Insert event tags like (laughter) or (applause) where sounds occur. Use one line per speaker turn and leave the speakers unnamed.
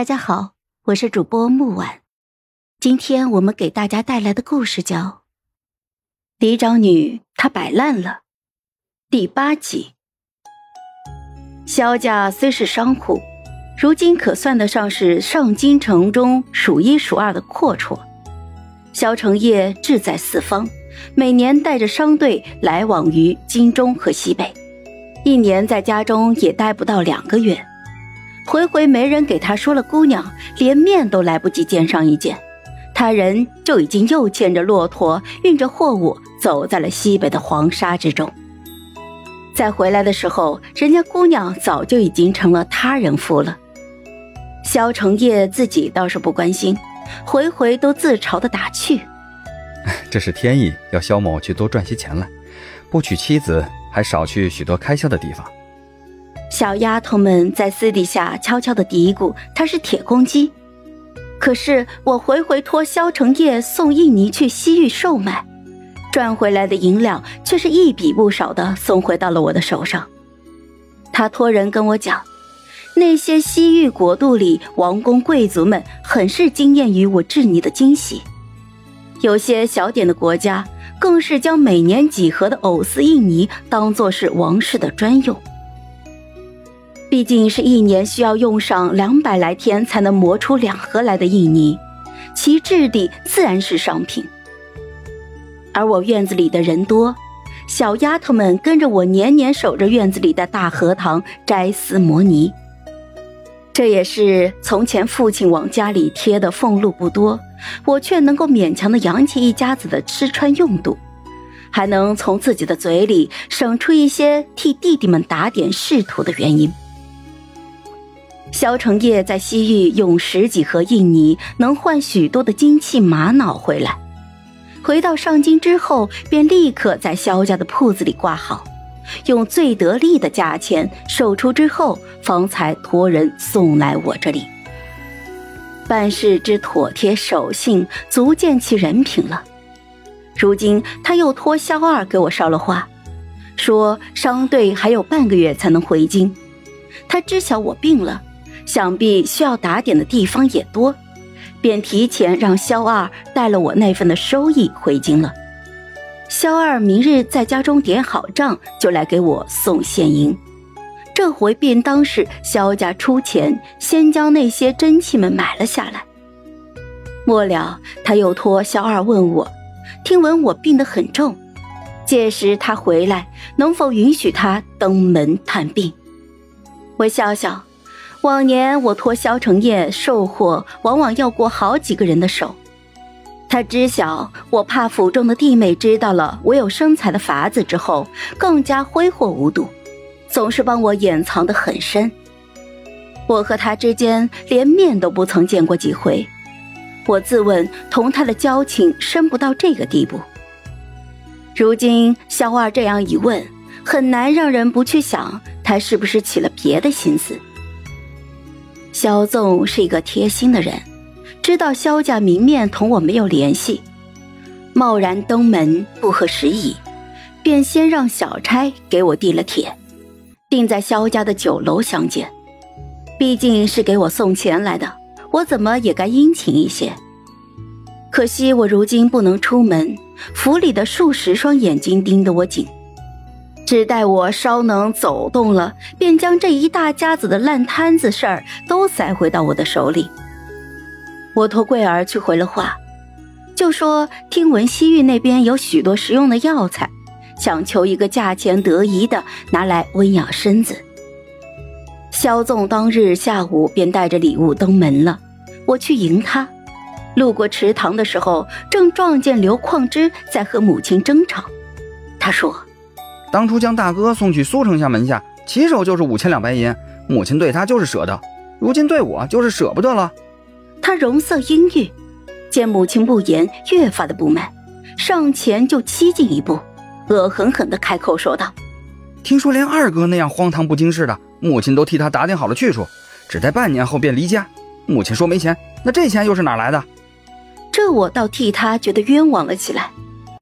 大家好，我是主播木婉，今天我们给大家带来的故事叫《嫡长女她摆烂了》第八集。萧家虽是商户，如今可算得上是上京城中数一数二的阔绰。萧承业志在四方，每年带着商队来往于京中和西北，一年在家中也待不到两个月。回回没人给他说了，姑娘连面都来不及见上一见，他人就已经又牵着骆驼，运着货物走在了西北的黄沙之中。再回来的时候，人家姑娘早就已经成了他人妇了。萧承业自己倒是不关心，回回都自嘲的打趣：“ (laughs)
这是天意，要萧某去多赚些钱来，不娶妻子，还少去许多开销的地方。”
小丫头们在私底下悄悄的嘀咕：“她是铁公鸡。”可是我回回托萧承业送印尼去西域售卖，赚回来的银两却是一笔不少的送回到了我的手上。他托人跟我讲，那些西域国度里王公贵族们很是惊艳于我制尼的惊喜，有些小点的国家更是将每年几何的藕丝印尼当做是王室的专用。毕竟是一年需要用上两百来天才能磨出两盒来的印泥，其质地自然是上品。而我院子里的人多，小丫头们跟着我年年守着院子里的大荷塘摘丝磨泥。这也是从前父亲往家里贴的俸禄不多，我却能够勉强的养起一家子的吃穿用度，还能从自己的嘴里省出一些替弟弟们打点仕途的原因。萧承业在西域用十几盒印泥，能换许多的金器玛瑙回来。回到上京之后，便立刻在萧家的铺子里挂好，用最得力的价钱售出之后，方才托人送来我这里。办事之妥帖守信，足见其人品了。如今他又托萧二给我捎了话，说商队还有半个月才能回京。他知晓我病了。想必需要打点的地方也多，便提前让萧二带了我那份的收益回京了。萧二明日在家中点好账，就来给我送现银。这回便当是萧家出钱，先将那些真器们买了下来。末了，他又托萧二问我，听闻我病得很重，届时他回来能否允许他登门探病？我笑笑。往年我托萧承业售货，往往要过好几个人的手。他知晓我怕府中的弟妹知道了我有生财的法子之后，更加挥霍无度，总是帮我掩藏的很深。我和他之间连面都不曾见过几回，我自问同他的交情深不到这个地步。如今萧二这样一问，很难让人不去想他是不是起了别的心思。萧纵是一个贴心的人，知道萧家明面同我没有联系，贸然登门不合时宜，便先让小差给我递了帖，定在萧家的酒楼相见。毕竟是给我送钱来的，我怎么也该殷勤一些。可惜我如今不能出门，府里的数十双眼睛盯得我紧。只待我稍能走动了，便将这一大家子的烂摊子事儿都塞回到我的手里。我托桂儿去回了话，就说听闻西域那边有许多实用的药材，想求一个价钱得宜的拿来温养身子。萧纵当日下午便带着礼物登门了，我去迎他，路过池塘的时候，正撞见刘矿之在和母亲争吵。他说。
当初将大哥送去苏丞相门下，起手就是五千两白银，母亲对他就是舍得，如今对我就是舍不得了。
他容色阴郁，见母亲不言，越发的不满，上前就欺进一步，恶狠狠地开口说道：“
听说连二哥那样荒唐不经事的，母亲都替他打点好了去处，只待半年后便离家。母亲说没钱，那这钱又是哪来的？”
这我倒替他觉得冤枉了起来。